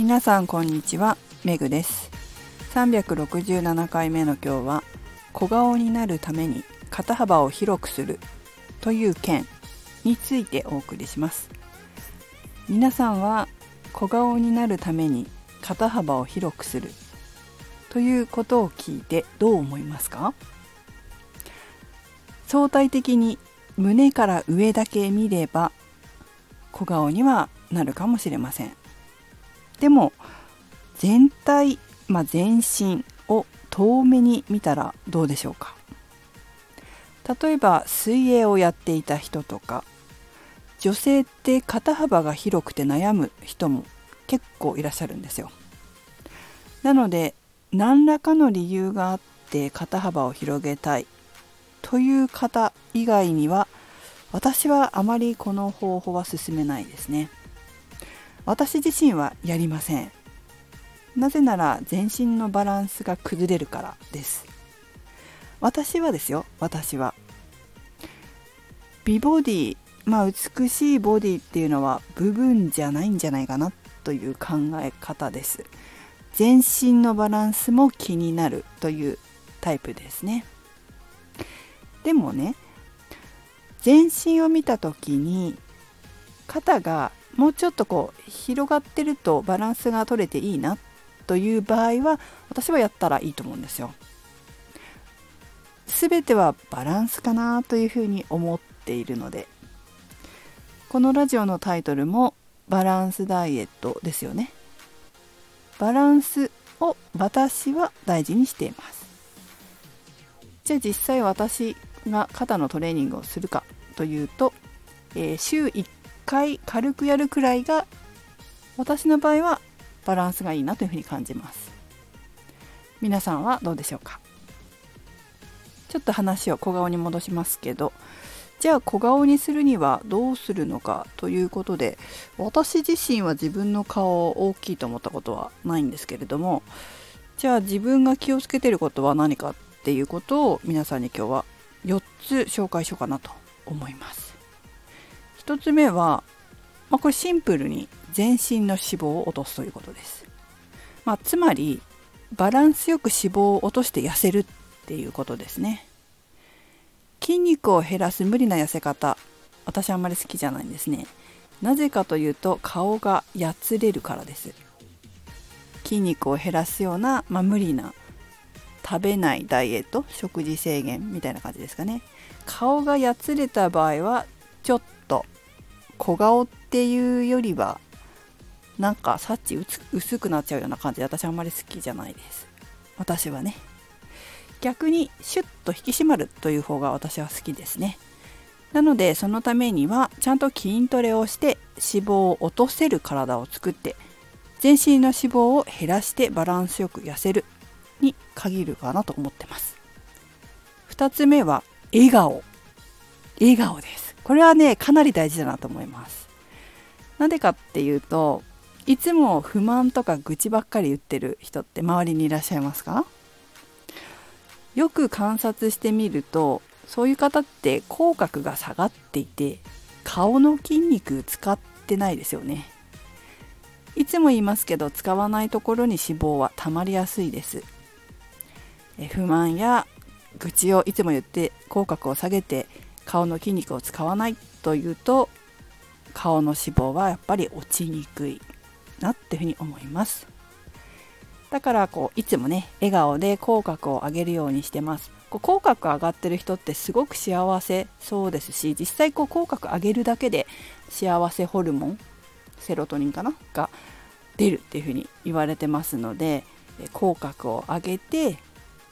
皆さんこんにちは。めぐです。367回目の今日は小顔になるために肩幅を広くするという件についてお送りします。皆さんは小顔になるために肩幅を広くするということを聞いてどう思いますか？相対的に胸から上だけ見れば小顔にはなるかもしれません。でも全体、まあ、全身を遠目に見たらどうでしょうか？例えば水泳をやっていた人とか女性って肩幅が広くて悩む人も結構いらっしゃるんですよ。なので何らかの理由があって肩幅を広げたいという方以外には私はあまりこの方法は進めないですね。私自身はやりません。なぜなら全身のバランスが崩れるからです。私はですよ。私は。美ボディまあ美しいボディっていうのは部分じゃないんじゃないかなという考え方です。全身のバランスも気になるというタイプですね。でもね全身を見た時に肩がもうちょっとこう広がってるとバランスが取れていいなという場合は私はやったらいいと思うんですよ。全てはバランスかなというふうに思っているのでこのラジオのタイトルもバランスダイエットですよね。バランスを私は大事にしています。じゃあ実際私が肩のトレーニングをするかというと、えー、週1回軽くやるくらいが私の場合はバランスがいいなというふうに感じます。皆さんはどうでしょうか？ちょっと話を小顔に戻しますけどじゃあ小顔にするにはどうするのかということで私自身は自分の顔を大きいと思ったことはないんですけれどもじゃあ自分が気をつけてることは何かっていうことを皆さんに今日は4つ紹介しようかなと思います。1つ目は、まあ、これシンプルに全身の脂肪を落とすということです、まあ、つまりバランスよく脂肪を落として痩せるっていうことですね。筋肉を減らす無理な痩せ方私あんまり好きじゃないんですね。なぜかというと顔がやつれるからです。筋肉を減らすような、まあ、無理な食べないダイエット食事制限みたいな感じですかね。顔がやつれた場合はちょっ小顔っていうよりはなんかサッチ薄くなっちゃうような感じで私あんまり好きじゃないです。私はね。逆にシュッと引き締まるという方が私は好きですね。なのでそのためにはちゃんと筋トレをして脂肪を落とせる体を作って全身の脂肪を減らしてバランスよく痩せるに限るかなと思ってます。2つ目は笑顔。笑顔です。これはねかなり大事だなと思います。なんでかっていうといつも不満とか愚痴ばっかり言ってる人って周りにいらっしゃいますか？よく観察してみるとそういう方って口角が下がっていて顔の筋肉使ってないですよね。いつも言いますけど使わないところに脂肪は溜まりやすいです。不満や愚痴をいつも言って口角を下げて顔の筋肉を使わないというと顔の脂肪はやっぱり落ちにくいなっていうふうに思います。だからこういつもね笑顔で口角を上げるようにしてます。こう口角上がってる人ってすごく幸せそうですし実際こう口角上げるだけで幸せホルモンセロトニンかな？が出るっていうふうに言われてますので口角を上げて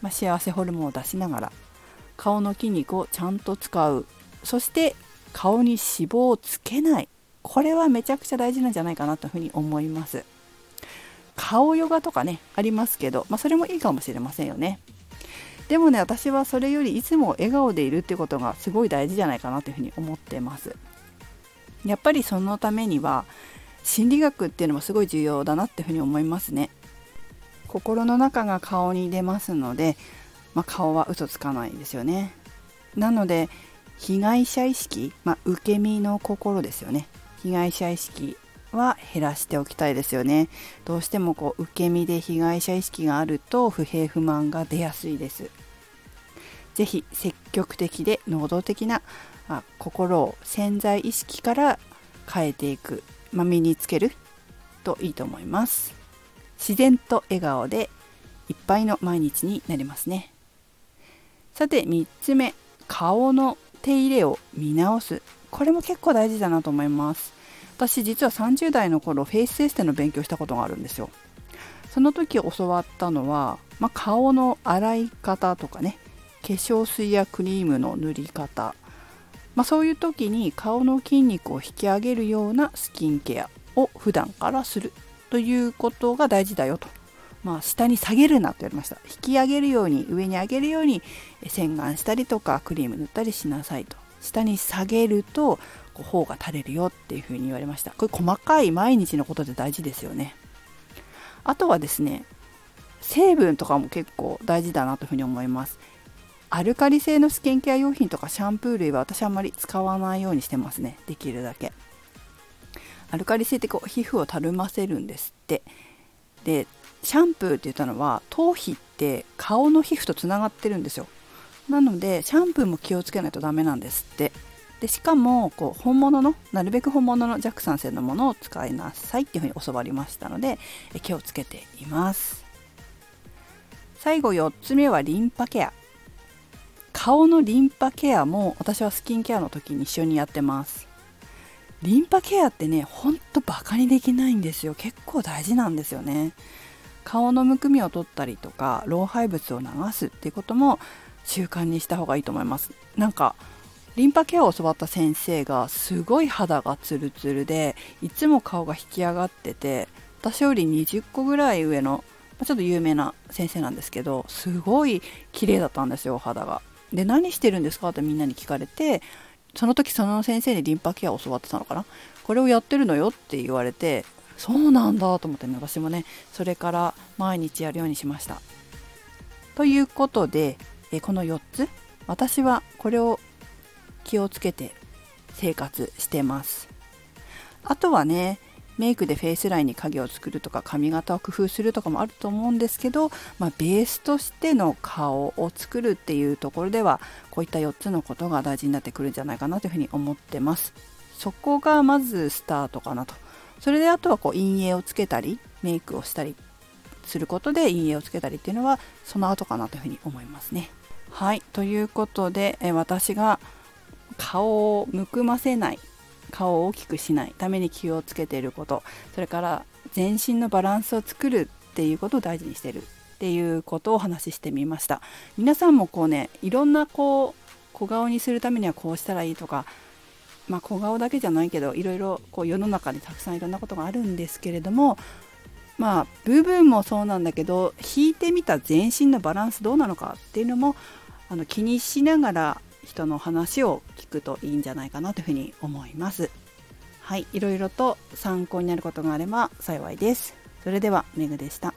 まあ、幸せホルモンを出しながら顔の筋肉をちゃんと使う。そして顔に脂肪をつけない。これはめちゃくちゃ大事なんじゃないかなというふうに思います。顔ヨガとかねありますけど、まあ、それもいいかもしれませんよね。でもね私はそれよりいつも笑顔でいるってことがすごい大事じゃないかなというふうに思ってます。やっぱりそのためには心理学っていうのもすごい重要だなっていうふうに思いますね。心の中が顔に出ますので、まあ、顔は嘘つかないですよね。なので被害者意識、まあ、受け身の心ですよね。被害者意識は減らしておきたいですよね。どうしてもこう受け身で被害者意識があると不平不満が出やすいです。是非積極的で能動的なあ心を潜在意識から変えていく、まあ、身につけるといいと思います。自然と笑顔でいっぱいの毎日になりますね。さて3つ目顔の手入れを見直す。これも結構大事だなと思います。私実は30代の頃フェイスエステの勉強したことがあるんですよ。その時教わったのは、まあ、顔の洗い方とかね化粧水やクリームの塗り方、まあ、そういう時に顔の筋肉を引き上げるようなスキンケアを普段からするということが大事だよと、まあ、下に下げるなと言われました。引き上げるように上に上げるように洗顔したりとかクリーム塗ったりしなさいと。下に下げるとこう頬が垂れるよっていうふうに言われました。これ細かい毎日のことで大事ですよね。あとはですね成分とかも結構大事だなというふうに思います。アルカリ性のスキンケア用品とかシャンプー類は私あんまり使わないようにしてますね。できるだけ。アルカリ性ってこう皮膚をたるませるんですって。でシャンプーって言ったのは頭皮って顔の皮膚とつながってるんですよ。なのでシャンプーも気をつけないとダメなんですって。でしかもこう本物のなるべく本物の弱酸性のものを使いなさいっていうふうに教わりましたので気をつけています。最後4つ目はリンパケア。顔のリンパケアも私はスキンケアの時に一緒にやってます。リンパケアってねほんとバカにできないんですよ。結構大事なんですよね。顔のむくみを取ったりとか老廃物を流すっていうことも習慣にした方がいいと思います。なんかリンパケアを教わった先生がすごい肌がツルツルでいつも顔が引き上がってて私より20個ぐらい上のちょっと有名な先生なんですけどすごい綺麗だったんですよ肌が。で何してるんですか？ってみんなに聞かれてその時その先生にリンパケアを教わってたのかな？これをやってるのよって言われてそうなんだと思ってね私もねそれから毎日やるようにしました。ということでえこの4つ私はこれを気をつけて生活してます。あとはねメイクでフェイスラインに影を作るとか髪型を工夫するとかもあると思うんですけど、まあ、ベースとしての顔を作るっていうところではこういった4つのことが大事になってくるんじゃないかなというふうに思ってます。そこがまずスタートかなと。それであとはこう陰影をつけたりメイクをしたりすることで陰影をつけたりっていうのはその後かなというふうに思いますね。はい。ということでえ私が顔をむくませない顔を大きくしないために気をつけていることそれから全身のバランスを作るっていうことを大事にしてるっていうことをお話ししてみました。皆さんもこうねいろんなこう小顔にするためにはこうしたらいいとかまあ、小顔だけじゃないけどいろいろこう世の中にたくさんいろんなことがあるんですけれどもまあ部分もそうなんだけど引いてみた全身のバランスどうなのかっていうのもあの気にしながら人の話を聞くといいんじゃないかなというふうに思います。はい、いろいろと参考になることがあれば幸いです。それではメグでした。